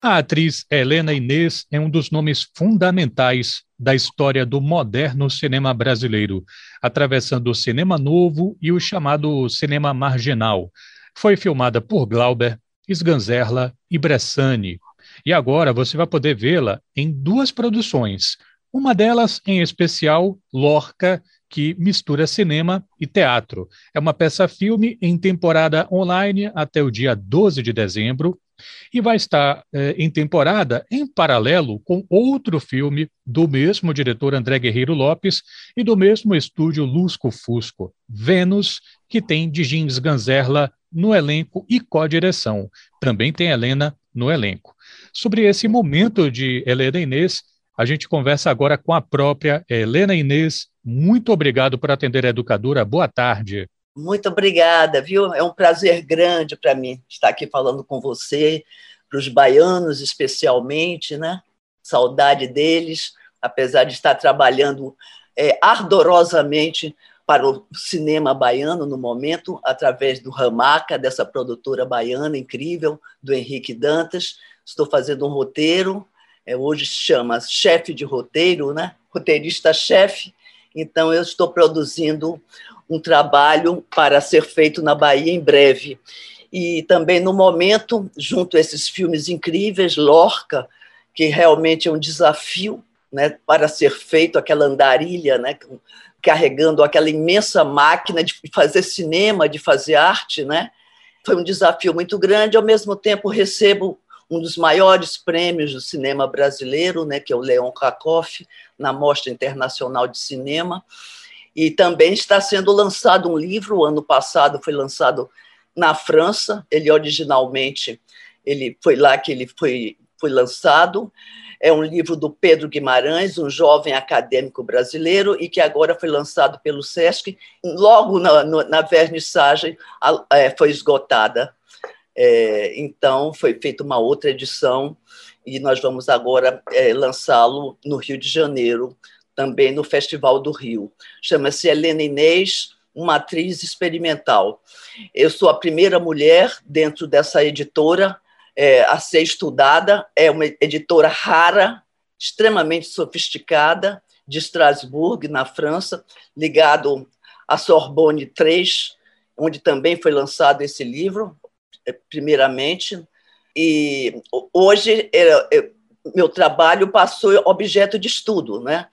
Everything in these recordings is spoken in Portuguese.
A atriz Helena Inês é um dos nomes fundamentais da história do moderno cinema brasileiro, atravessando o cinema novo e o chamado cinema marginal. Foi filmada por Glauber, Sganzerla e Bressani. E agora você vai poder vê-la em duas produções. Uma delas, em especial, Lorca, que mistura cinema e teatro. É uma peça-filme em temporada online até o dia 12 de dezembro e vai estar eh, em temporada em paralelo com outro filme do mesmo diretor André Guerreiro Lopes e do mesmo estúdio Lusco Fusco, Vênus, que tem Dijins Ganzerla no elenco e co-direção. Também tem Helena no elenco. Sobre esse momento de Helena Inês, a gente conversa agora com a própria Helena Inês. Muito obrigado por atender a educadora. Boa tarde. Muito obrigada, viu? É um prazer grande para mim estar aqui falando com você, para os baianos especialmente, né? Saudade deles, apesar de estar trabalhando é, ardorosamente para o cinema baiano no momento, através do Ramaca, dessa produtora baiana incrível, do Henrique Dantas. Estou fazendo um roteiro, é, hoje chama chefe de roteiro, né? roteirista-chefe. Então, eu estou produzindo um trabalho para ser feito na Bahia em breve. E também, no momento, junto a esses filmes incríveis, Lorca, que realmente é um desafio né, para ser feito, aquela andarilha, né, carregando aquela imensa máquina de fazer cinema, de fazer arte. Né? Foi um desafio muito grande, ao mesmo tempo recebo um dos maiores prêmios do cinema brasileiro, né, que é o Leon Krakoff, na Mostra Internacional de Cinema. E também está sendo lançado um livro, o ano passado foi lançado na França, ele originalmente ele foi lá que ele foi, foi lançado. É um livro do Pedro Guimarães, um jovem acadêmico brasileiro, e que agora foi lançado pelo SESC. Logo na, na vernissagem é, foi esgotada. É, então, foi feita uma outra edição, e nós vamos agora é, lançá-lo no Rio de Janeiro, também no Festival do Rio. Chama-se Helena Inês, uma atriz experimental. Eu sou a primeira mulher dentro dessa editora é, a ser estudada. É uma editora rara, extremamente sofisticada, de Estrasburgo, na França, ligado à Sorbonne 3, onde também foi lançado esse livro, primeiramente. E hoje é, é, meu trabalho passou objeto de estudo, né?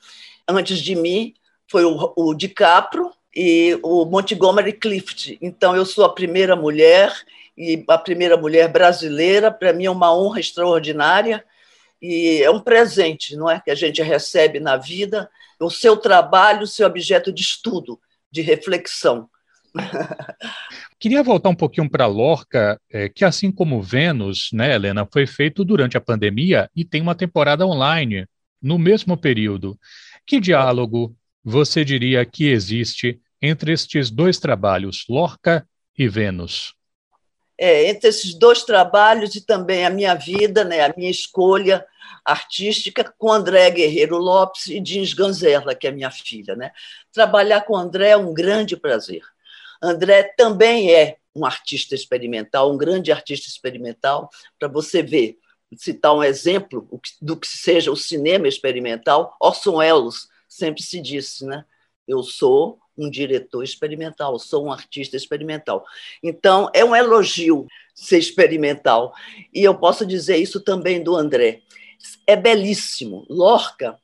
antes de mim foi o, o DiCaprio e o Montgomery Clift. Então, eu sou a primeira mulher e a primeira mulher brasileira. Para mim é uma honra extraordinária e é um presente, não é, que a gente recebe na vida. O seu trabalho, seu objeto de estudo, de reflexão. Queria voltar um pouquinho para Lorca, é, que assim como Vênus, né, Helena, foi feito durante a pandemia e tem uma temporada online no mesmo período. Que diálogo você diria que existe entre estes dois trabalhos, Lorca e Vênus? É, entre esses dois trabalhos e também a minha vida, né, a minha escolha artística com André Guerreiro Lopes e Jeans Ganzerla, que é minha filha. Né? Trabalhar com André é um grande prazer. André também é um artista experimental, um grande artista experimental, para você ver citar um exemplo do que seja o cinema experimental, Orson Welles sempre se disse, né? Eu sou um diretor experimental, sou um artista experimental. Então, é um elogio ser experimental. E eu posso dizer isso também do André. É belíssimo. Lorca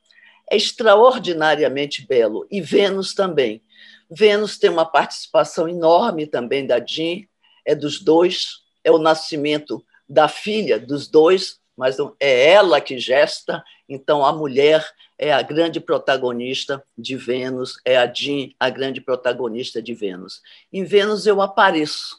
é extraordinariamente belo. E Vênus também. Vênus tem uma participação enorme também da Jean, é dos dois, é o nascimento da filha dos dois, mas é ela que gesta, então a mulher é a grande protagonista de Vênus, é a Jean a grande protagonista de Vênus. Em Vênus eu apareço,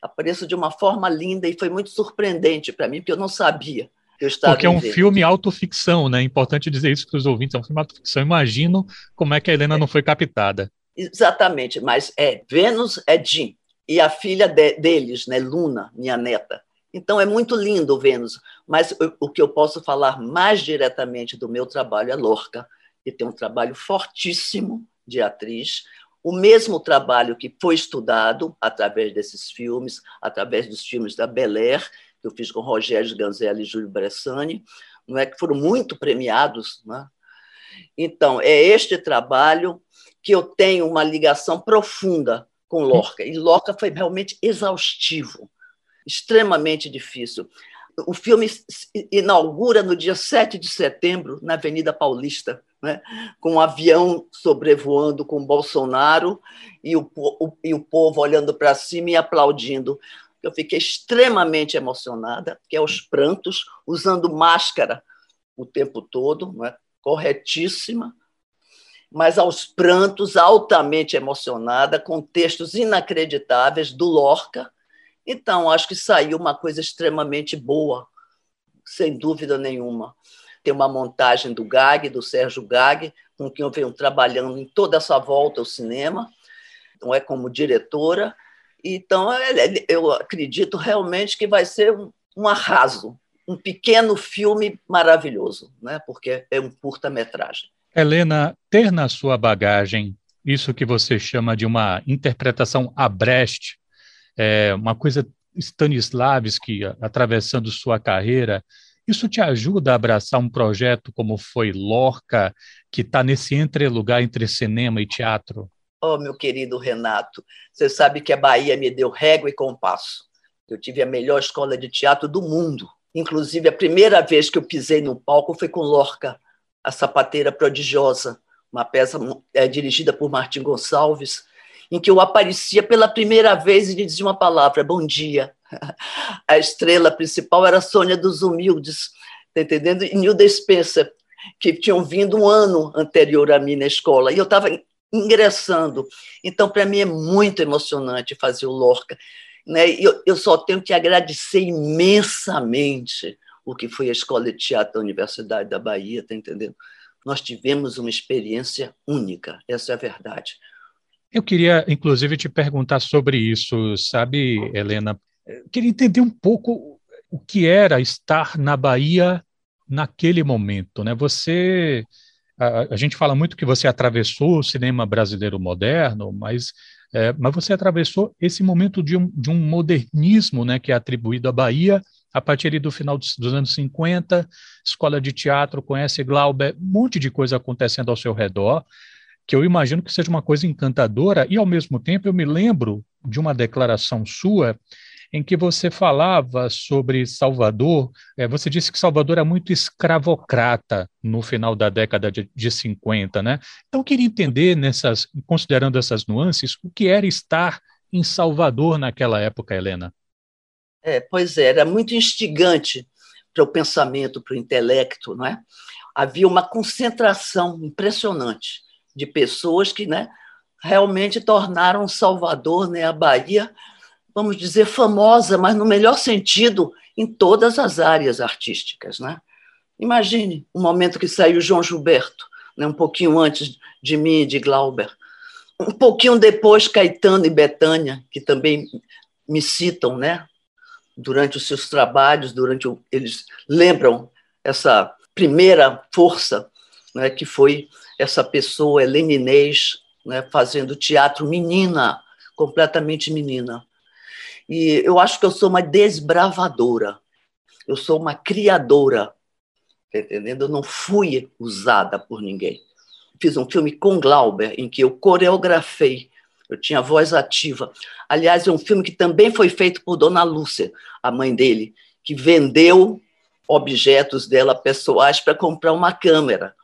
apareço de uma forma linda e foi muito surpreendente para mim, porque eu não sabia que eu estava Porque é um filme autoficção, né? É importante dizer isso para os ouvintes, é um filme autoficção. Imagino como é que a Helena é. não foi captada. Exatamente, mas é Vênus é Jean e a filha de, deles, né, Luna, minha neta, então é muito lindo o Vênus, mas o que eu posso falar mais diretamente do meu trabalho é Lorca, que tem um trabalho fortíssimo de atriz, o mesmo trabalho que foi estudado através desses filmes, através dos filmes da Bel Air, que eu fiz com Rogério Ganzelli e Júlio Bressani, não é? Que foram muito premiados, né? Então, é este trabalho que eu tenho uma ligação profunda com Lorca. E Lorca foi realmente exaustivo, extremamente difícil. O filme inaugura no dia 7 de setembro, na Avenida Paulista, né? com um avião sobrevoando com Bolsonaro e o, o, e o povo olhando para cima e aplaudindo. Eu fiquei extremamente emocionada, que é os prantos, usando máscara o tempo todo, né? corretíssima, mas aos prantos, altamente emocionada, com textos inacreditáveis do Lorca. Então, acho que saiu uma coisa extremamente boa, sem dúvida nenhuma. Tem uma montagem do Gag, do Sérgio Gag, com quem eu venho trabalhando em toda essa volta ao cinema, não é como diretora. Então, eu acredito realmente que vai ser um arraso, um pequeno filme maravilhoso, né? porque é um curta-metragem. Helena, ter na sua bagagem isso que você chama de uma interpretação a Brecht, é uma coisa Stanislavski atravessando sua carreira, isso te ajuda a abraçar um projeto como foi Lorca, que está nesse entrelugar entre cinema e teatro? Oh, meu querido Renato, você sabe que a Bahia me deu régua e compasso. Eu tive a melhor escola de teatro do mundo. Inclusive, a primeira vez que eu pisei no palco foi com Lorca, a sapateira prodigiosa, uma peça é, dirigida por Martim Gonçalves, em que eu aparecia pela primeira vez e dizia uma palavra: Bom dia. A estrela principal era Sônia dos Humildes, tá entendendo? E Nilda Spencer, que tinham vindo um ano anterior a mim na escola. E eu estava ingressando. Então, para mim, é muito emocionante fazer o Lorca. Né? Eu, eu só tenho que agradecer imensamente o que foi a Escola de Teatro da Universidade da Bahia, tá entendendo? Nós tivemos uma experiência única, essa é a verdade. Eu queria, inclusive, te perguntar sobre isso, sabe, Helena? Eu queria entender um pouco o que era estar na Bahia naquele momento, né? Você, a, a gente fala muito que você atravessou o cinema brasileiro moderno, mas é, mas você atravessou esse momento de um, de um modernismo né, que é atribuído à Bahia a partir do final dos, dos anos 50, escola de teatro, conhece Glauber, um monte de coisa acontecendo ao seu redor, que eu imagino que seja uma coisa encantadora, e ao mesmo tempo eu me lembro de uma declaração sua em que você falava sobre Salvador, é, você disse que Salvador é muito escravocrata no final da década de, de 50, né? Então eu queria entender, nessas, considerando essas nuances, o que era estar em Salvador naquela época, Helena. É, pois é, era muito instigante para o pensamento, para o intelecto, não é? Havia uma concentração impressionante de pessoas que, né, realmente tornaram Salvador, né, a Bahia, vamos dizer, famosa, mas no melhor sentido, em todas as áreas artísticas. Né? Imagine o momento que saiu João Gilberto, né, um pouquinho antes de mim e de Glauber. Um pouquinho depois, Caetano e Betânia, que também me citam, né? Durante os seus trabalhos, durante o, eles lembram essa primeira força, né, que foi essa pessoa, Helene Inês, né, fazendo teatro menina, completamente menina. E eu acho que eu sou uma desbravadora, eu sou uma criadora, tá entendendo? Eu não fui usada por ninguém. Fiz um filme com Glauber, em que eu coreografei, eu tinha voz ativa. Aliás, é um filme que também foi feito por Dona Lúcia, a mãe dele, que vendeu objetos dela pessoais para comprar uma câmera,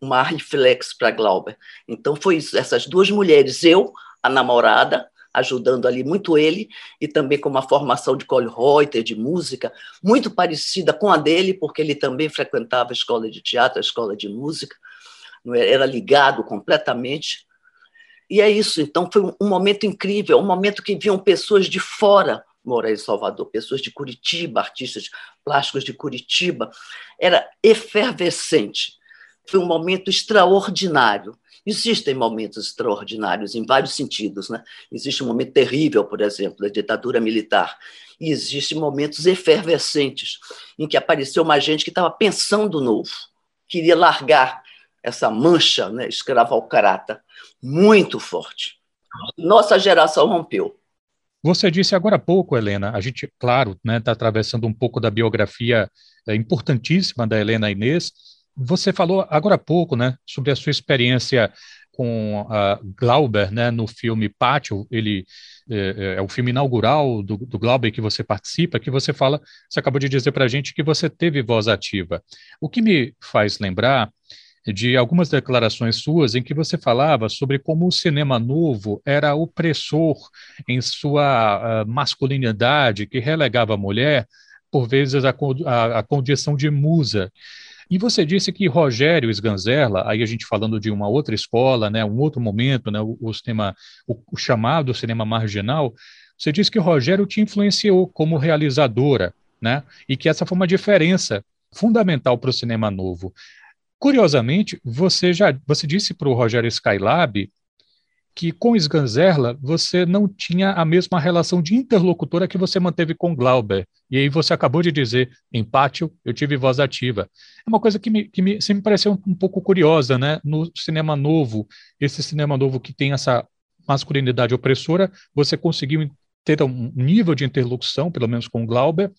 uma reflex para Glauber. Então foi isso, essas duas mulheres, eu, a namorada, ajudando ali muito ele, e também com uma formação de Reuter, de música, muito parecida com a dele, porque ele também frequentava a escola de teatro, a escola de música, era ligado completamente. E é isso, então foi um momento incrível, um momento que viam pessoas de fora morar em Salvador, pessoas de Curitiba, artistas plásticos de Curitiba. Era efervescente. Foi um momento extraordinário. Existem momentos extraordinários em vários sentidos. Né? Existe um momento terrível, por exemplo, da ditadura militar. E existem momentos efervescentes, em que apareceu uma gente que estava pensando novo, queria largar essa mancha né, escravocrata muito forte. Nossa geração rompeu. Você disse agora há pouco, Helena, a gente, claro, está né, tá atravessando um pouco da biografia é, importantíssima da Helena Inês. Você falou agora há pouco né, sobre a sua experiência com a Glauber, né, no filme Pátio, ele é, é, é, o filme inaugural do, do Glauber que você participa, que você fala, você acabou de dizer para a gente que você teve voz ativa. O que me faz lembrar de algumas declarações suas em que você falava sobre como o cinema novo era opressor em sua uh, masculinidade, que relegava a mulher, por vezes, a, a, a condição de musa. E você disse que Rogério Sganzerla, aí a gente falando de uma outra escola, né, um outro momento, né, o, o cinema, o, o chamado cinema marginal, você disse que Rogério te influenciou como realizadora, né, e que essa foi uma diferença fundamental para o cinema novo. Curiosamente, você já você disse para o Rogério Skylab que com Sganzerla você não tinha a mesma relação de interlocutora que você manteve com Glauber. E aí você acabou de dizer, em Pátio, eu tive voz ativa. É uma coisa que me, que me sempre pareceu um, um pouco curiosa, né? No cinema novo, esse cinema novo que tem essa masculinidade opressora, você conseguiu ter um nível de interlocução, pelo menos com Glauber,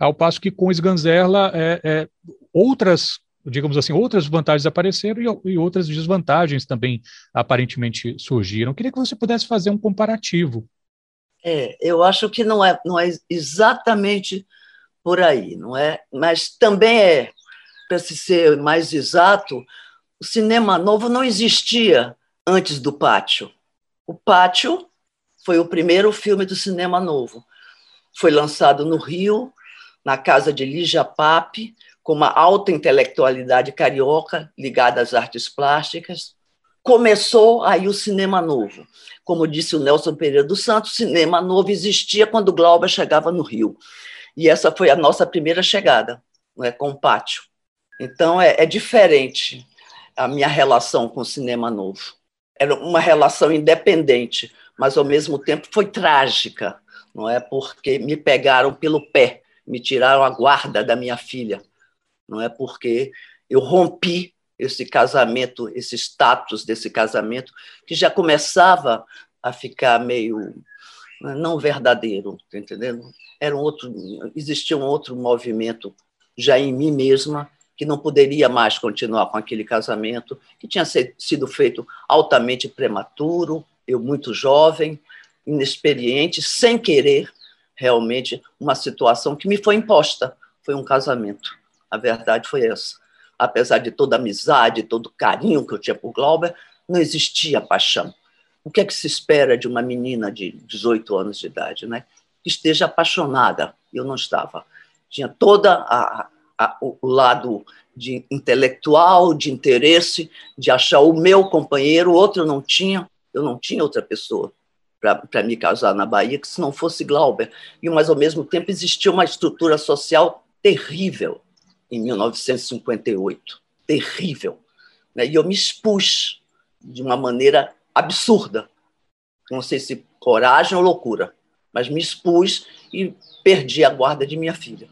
ao passo que com Sganzerla é, é, outras digamos assim, outras vantagens apareceram e, e, outras desvantagens também aparentemente surgiram. Queria que você pudesse fazer um comparativo. É, eu acho que não é, não é exatamente por aí, não é? Mas também é, para se ser mais exato, o cinema novo não existia antes do Pátio. O Pátio foi o primeiro filme do cinema novo. Foi lançado no Rio, na casa de Lígia Pape, com uma alta intelectualidade carioca ligada às artes plásticas. Começou aí o cinema novo. Como disse o Nelson Pereira dos Santos, cinema novo existia quando Glauber chegava no Rio. E essa foi a nossa primeira chegada, né, com o pátio. Então é, é diferente a minha relação com o cinema novo. Era uma relação independente, mas ao mesmo tempo foi trágica, não é? Porque me pegaram pelo pé, me tiraram a guarda da minha filha não é porque eu rompi esse casamento, esse status desse casamento, que já começava a ficar meio né, não verdadeiro, tá entendendo? Era um outro, existia um outro movimento já em mim mesma que não poderia mais continuar com aquele casamento, que tinha sido feito altamente prematuro, eu muito jovem, inexperiente, sem querer realmente uma situação que me foi imposta, foi um casamento. A verdade foi essa. Apesar de toda a amizade, todo o carinho que eu tinha por Glauber, não existia paixão. O que é que se espera de uma menina de 18 anos de idade, né? Que esteja apaixonada. Eu não estava. Tinha toda o lado de intelectual, de interesse, de achar o meu companheiro, o outro não tinha. Eu não tinha outra pessoa para me casar na Bahia que se não fosse Glauber. E, mas, ao mesmo tempo, existia uma estrutura social terrível em 1958. Terrível. Né? E eu me expus de uma maneira absurda. Não sei se coragem ou loucura, mas me expus e perdi a guarda de minha filha.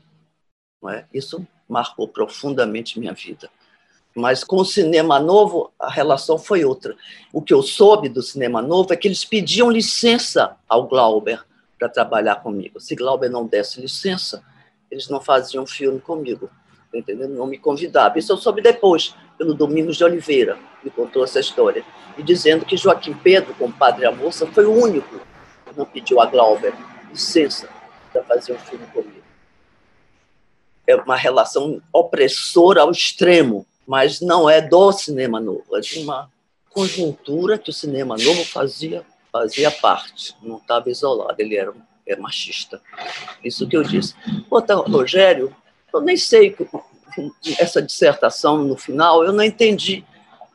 É? Isso marcou profundamente minha vida. Mas com o cinema novo, a relação foi outra. O que eu soube do cinema novo é que eles pediam licença ao Glauber para trabalhar comigo. Se Glauber não desse licença, eles não faziam filme comigo. Tá entendendo? Não me convidava. Isso eu soube depois, pelo Domingos de Oliveira, me contou essa história. E dizendo que Joaquim Pedro, com o Padre a Moça, foi o único que não pediu a Glauber licença para fazer um filme comigo. É uma relação opressora ao extremo, mas não é do cinema novo, é de uma conjuntura que o cinema novo fazia fazia parte, não estava isolado, ele era, era machista. Isso que eu disse. Outra, Rogério eu nem sei essa dissertação no final, eu não entendi,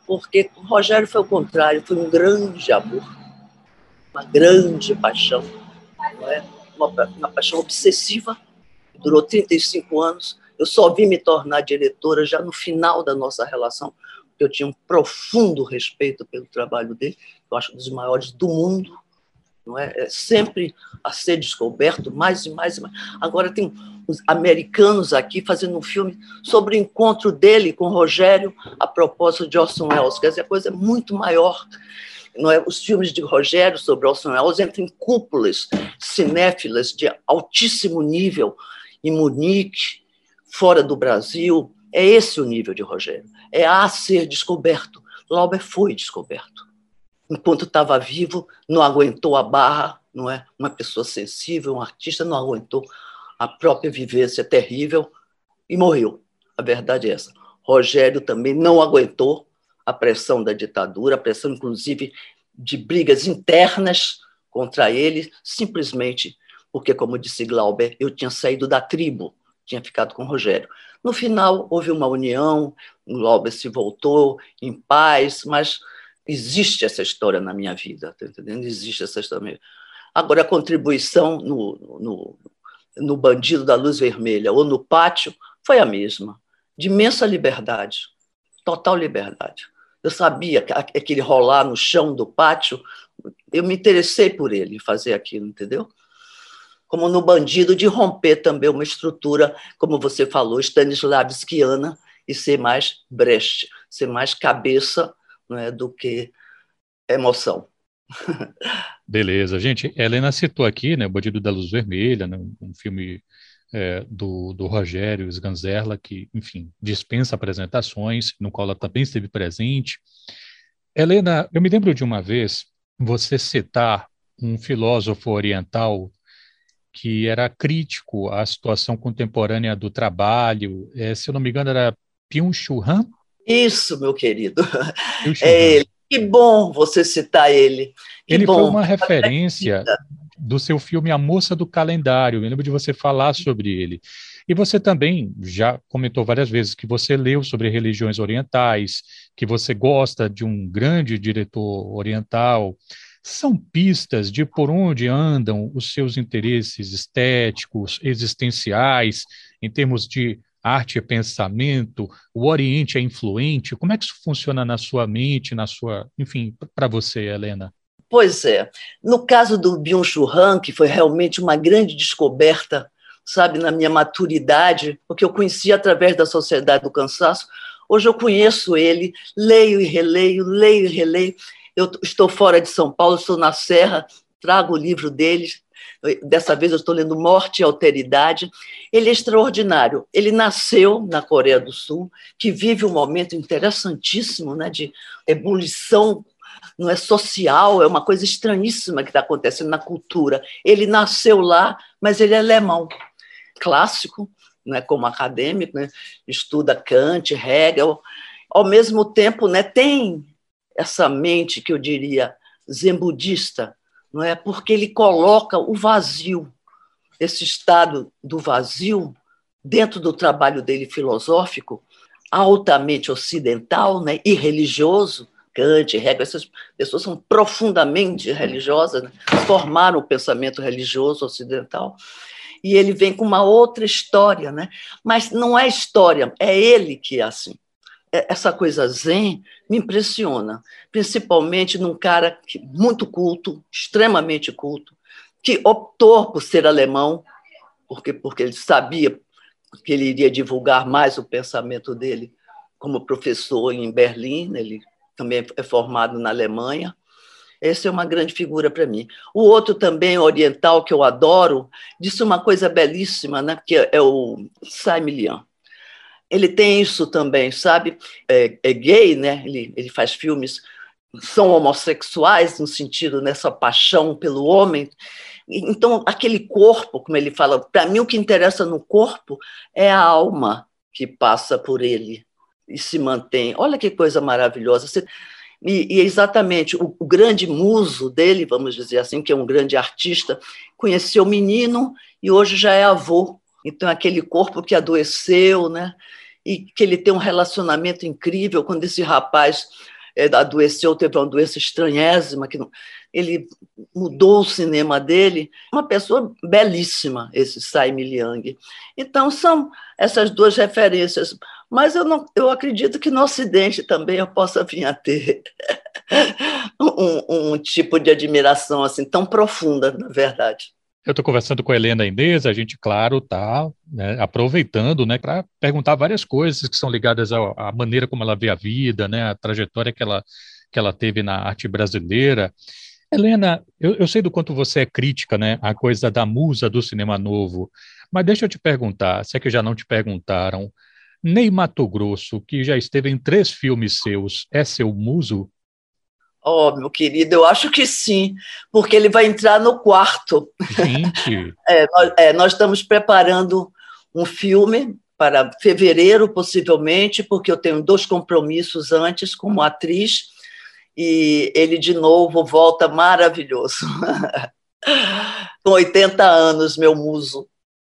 porque o Rogério foi o contrário, foi um grande amor, uma grande paixão, é? uma, uma paixão obsessiva, durou 35 anos. Eu só vim me tornar diretora já no final da nossa relação, porque eu tinha um profundo respeito pelo trabalho dele, eu acho um dos maiores do mundo, não é? é sempre a ser descoberto mais e mais e mais. Agora tem os americanos aqui fazendo um filme sobre o encontro dele com Rogério a propósito de Orson Welles, quer dizer, a coisa é muito maior. não é? Os filmes de Rogério sobre Orson Welles entram em cúpulas cinéfilas de altíssimo nível em Munique, fora do Brasil. É esse o nível de Rogério. É a ser descoberto. Lauber foi descoberto. Enquanto estava vivo, não aguentou a barra, não é? Uma pessoa sensível, um artista, não aguentou a própria vivência terrível e morreu. A verdade é essa. Rogério também não aguentou a pressão da ditadura, a pressão, inclusive, de brigas internas contra ele, simplesmente porque, como disse Glauber, eu tinha saído da tribo, tinha ficado com Rogério. No final, houve uma união, Glauber se voltou em paz, mas existe essa história na minha vida, tá entendendo? Existe essa história. Agora, a contribuição no, no, no Bandido da Luz Vermelha ou no Pátio foi a mesma de imensa liberdade, total liberdade. Eu sabia que aquele rolar no chão do pátio, eu me interessei por ele fazer aquilo, entendeu? Como no Bandido, de romper também uma estrutura, como você falou, Stanislavskiana, e ser mais Brecht, ser mais cabeça não é, do que emoção. Beleza, gente. Helena citou aqui, né, o Bandido da Luz Vermelha, né, um filme é, do, do Rogério Sganzerla, que, enfim, dispensa apresentações, no qual ela também esteve presente. Helena, eu me lembro de uma vez você citar um filósofo oriental que era crítico à situação contemporânea do trabalho, é, se eu não me engano era Byung-Chul Han? Isso, meu querido. É ele. Que bom você citar ele. Que ele bom. foi uma referência do seu filme A Moça do Calendário. Me lembro de você falar sobre ele. E você também já comentou várias vezes que você leu sobre religiões orientais, que você gosta de um grande diretor oriental. São pistas de por onde andam os seus interesses estéticos, existenciais, em termos de arte e pensamento? O Oriente é influente? Como é que isso funciona na sua mente, na sua, enfim, para você, Helena? Pois é. No caso do Byung-Chul Han, que foi realmente uma grande descoberta, sabe, na minha maturidade, porque eu conheci através da Sociedade do Cansaço, hoje eu conheço ele, leio e releio, leio e releio. Eu estou fora de São Paulo, estou na Serra, trago o livro deles. Dessa vez eu estou lendo Morte e Alteridade. Ele é extraordinário. Ele nasceu na Coreia do Sul, que vive um momento interessantíssimo né, de ebulição não é social, é uma coisa estranhíssima que está acontecendo na cultura. Ele nasceu lá, mas ele é alemão, clássico, né, como acadêmico, né, estuda Kant, Hegel, ao mesmo tempo né, tem essa mente que eu diria zen budista, não é? Porque ele coloca o vazio, esse estado do vazio, dentro do trabalho dele filosófico, altamente ocidental né, e religioso, Kant, Hegel, essas pessoas são profundamente religiosas, né? formaram o pensamento religioso ocidental, e ele vem com uma outra história, né? mas não é história, é ele que é assim. É, essa coisa zen me impressiona, principalmente num cara que, muito culto, extremamente culto, que optou por ser alemão, porque, porque ele sabia que ele iria divulgar mais o pensamento dele como professor em Berlim, né? ele também é formado na Alemanha. Essa é uma grande figura para mim. O outro também, oriental, que eu adoro, disse uma coisa belíssima, né? que é o Saimilian. Ele tem isso também, sabe? É, é, gay, né? Ele, ele faz filmes, são homossexuais no sentido nessa paixão pelo homem. Então, aquele corpo, como ele fala, para mim o que interessa no corpo é a alma que passa por ele, e se mantém. Olha que coisa maravilhosa. Você, e, e, exatamente o, o, grande muso dele, vamos dizer assim, que é um grande artista, conheceu o menino e hoje já é avô. Então, aquele corpo que adoeceu, né? E que ele tem um relacionamento incrível quando esse rapaz é, adoeceu, teve uma doença estranhésima, que não, ele mudou o cinema dele. Uma pessoa belíssima, esse Saimi Liang. Então, são essas duas referências mas eu, não, eu acredito que no Ocidente também eu possa vir a ter um, um tipo de admiração assim tão profunda, na verdade. Eu estou conversando com a Helena Inês, a gente, claro, está né, aproveitando né, para perguntar várias coisas que são ligadas à, à, maneira como ela vê a vida, né, a trajetória que ela, que ela teve na arte brasileira. Helena, eu, eu, sei do quanto você é crítica, né, a coisa da musa do cinema novo, mas deixa eu te perguntar, se é que já não te perguntaram, Ney Mato Grosso, que já esteve em três filmes seus, é seu muso? Oh, meu querido, eu acho que sim, porque ele vai entrar no quarto. Gente! é, nós, é, nós estamos preparando um filme para fevereiro, possivelmente, porque eu tenho dois compromissos antes como atriz, e ele de novo volta maravilhoso. Com 80 anos, meu muso.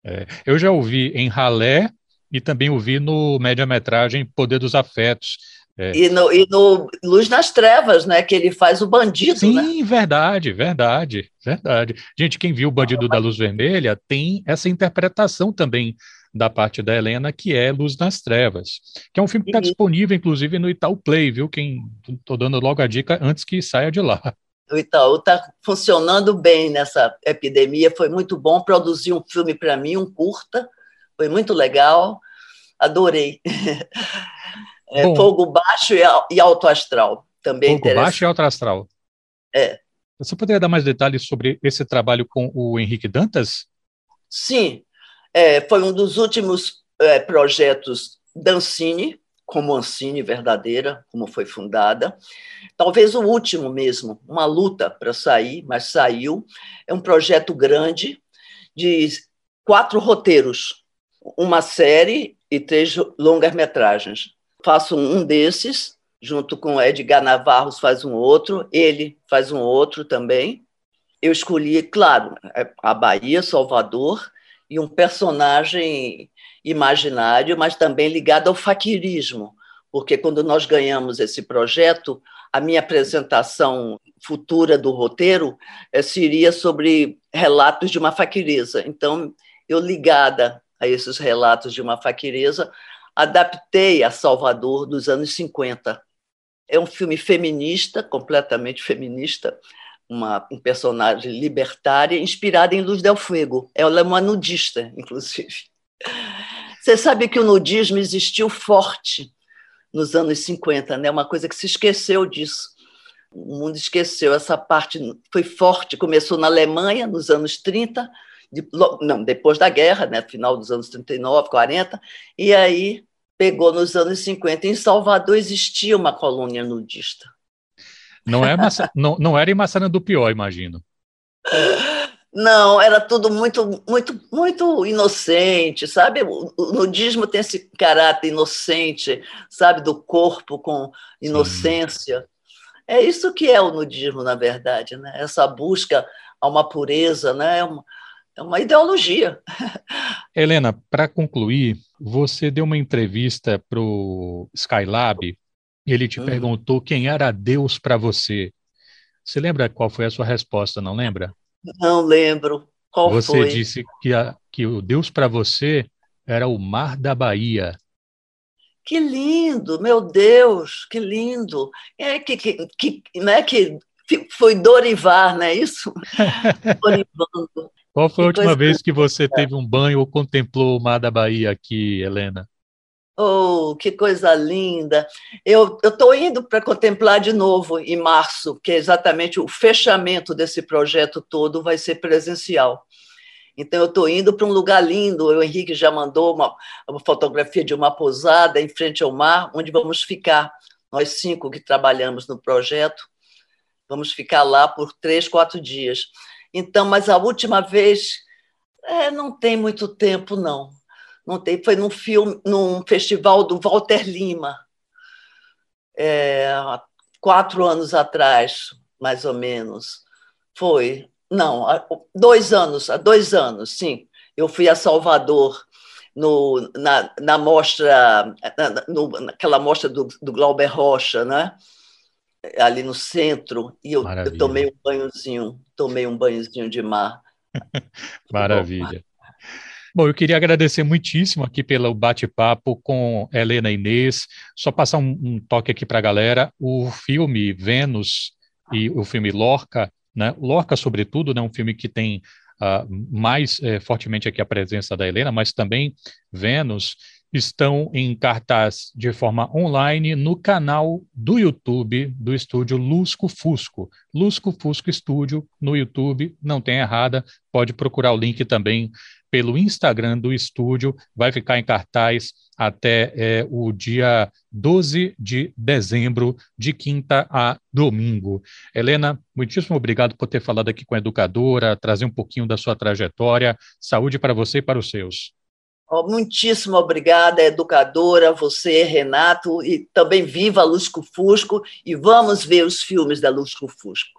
É, eu já ouvi em Ralé e também ouvi no média-metragem Poder dos Afetos. É. E, no, e no Luz nas Trevas, né? Que ele faz o bandido. Sim, né? verdade, verdade, verdade. Gente, quem viu o Bandido da Luz Vermelha tem essa interpretação também da parte da Helena, que é Luz nas Trevas, que é um filme que está disponível, inclusive, no Itaú Play, viu? Quem estou dando logo a dica antes que saia de lá. O Itaú está funcionando bem nessa epidemia, foi muito bom produzir um filme para mim, um curta, foi muito legal, adorei. É, fogo baixo e alto astral, também Fogo baixo e alto astral. É. Você poderia dar mais detalhes sobre esse trabalho com o Henrique Dantas? Sim, é, foi um dos últimos é, projetos da Ancine, como Ancine verdadeira, como foi fundada. Talvez o último mesmo, uma luta para sair, mas saiu. É um projeto grande de quatro roteiros, uma série e três longas-metragens. Faço um desses, junto com Edgar Navarros faz um outro, ele faz um outro também. Eu escolhi, claro, a Bahia, Salvador, e um personagem imaginário, mas também ligado ao faquirismo, porque quando nós ganhamos esse projeto, a minha apresentação futura do roteiro é, seria sobre relatos de uma faquireza. Então, eu ligada a esses relatos de uma faquireza, adaptei a Salvador dos anos 50. É um filme feminista, completamente feminista, uma um personagem libertária inspirada em Luz del Fuego. Ela é uma nudista, inclusive. Você sabe que o nudismo existiu forte nos anos 50, né? Uma coisa que se esqueceu disso. O mundo esqueceu essa parte, foi forte, começou na Alemanha nos anos 30, de, não, depois da guerra, né, final dos anos 39, 40, e aí pegou nos anos 50. Em Salvador existia uma colônia nudista. Não, é massa, não, não era em Maçã do Pior, imagino. Não, era tudo muito, muito, muito inocente, sabe? O, nudismo tem esse caráter inocente, sabe, do corpo com inocência. Sim. É isso que é o nudismo, na verdade, né? Essa busca a uma pureza, né? É uma, é uma ideologia. Helena, para concluir, você deu uma entrevista para o Skylab ele te uhum. perguntou quem era Deus para você. Você lembra qual foi a sua resposta, não lembra? Não lembro. Qual você foi? disse que, a, que o Deus para você era o mar da Bahia. Que lindo, meu Deus, que lindo. É que, que, que, não é que foi Dorivar, não é isso? Dorivando. Qual foi a última vez que você teve um banho ou contemplou o mar da Bahia aqui, Helena? Oh, que coisa linda! Eu estou indo para contemplar de novo em março, que é exatamente o fechamento desse projeto todo, vai ser presencial. Então, eu estou indo para um lugar lindo. O Henrique já mandou uma, uma, fotografia de uma pousada em frente ao mar, onde vamos ficar, nós cinco que trabalhamos no projeto. Vamos ficar lá por três, quatro dias. Então, mas a última vez, é, não tem muito tempo, não não tem, foi num filme, num festival do Walter Lima, é, quatro anos atrás, mais ou menos. Foi, não, dois anos, há dois anos, sim. Eu fui a Salvador no, na, na mostra, na, naquela mostra do, do Glauber Rocha, né? Ali no centro, e eu, eu, tomei um banhozinho, tomei um banhozinho de mar. Maravilha. Bom, eu queria agradecer muitíssimo aqui pelo bate-papo com Helena Inês. Só passar um, um toque aqui para a galera. O filme Vênus e o filme Lorca, né? Lorca, sobretudo, né? um filme que tem uh, mais é, fortemente aqui a presença da Helena, mas também Vênus, estão em cartaz de forma online no canal do YouTube do estúdio Lusco Fusco. Lusco Fusco Estúdio no YouTube, não tem errada, pode procurar o link também pelo Instagram do estúdio, vai ficar em cartaz até é, o dia 12 de dezembro, de quinta a domingo. Helena, muitíssimo obrigado por ter falado aqui com a educadora, trazer um pouquinho da sua trajetória. Saúde para você e para os seus. Muitíssimo obrigada, educadora, você, Renato, e também viva Lusco Fusco, e vamos ver os filmes da Lusco Fusco.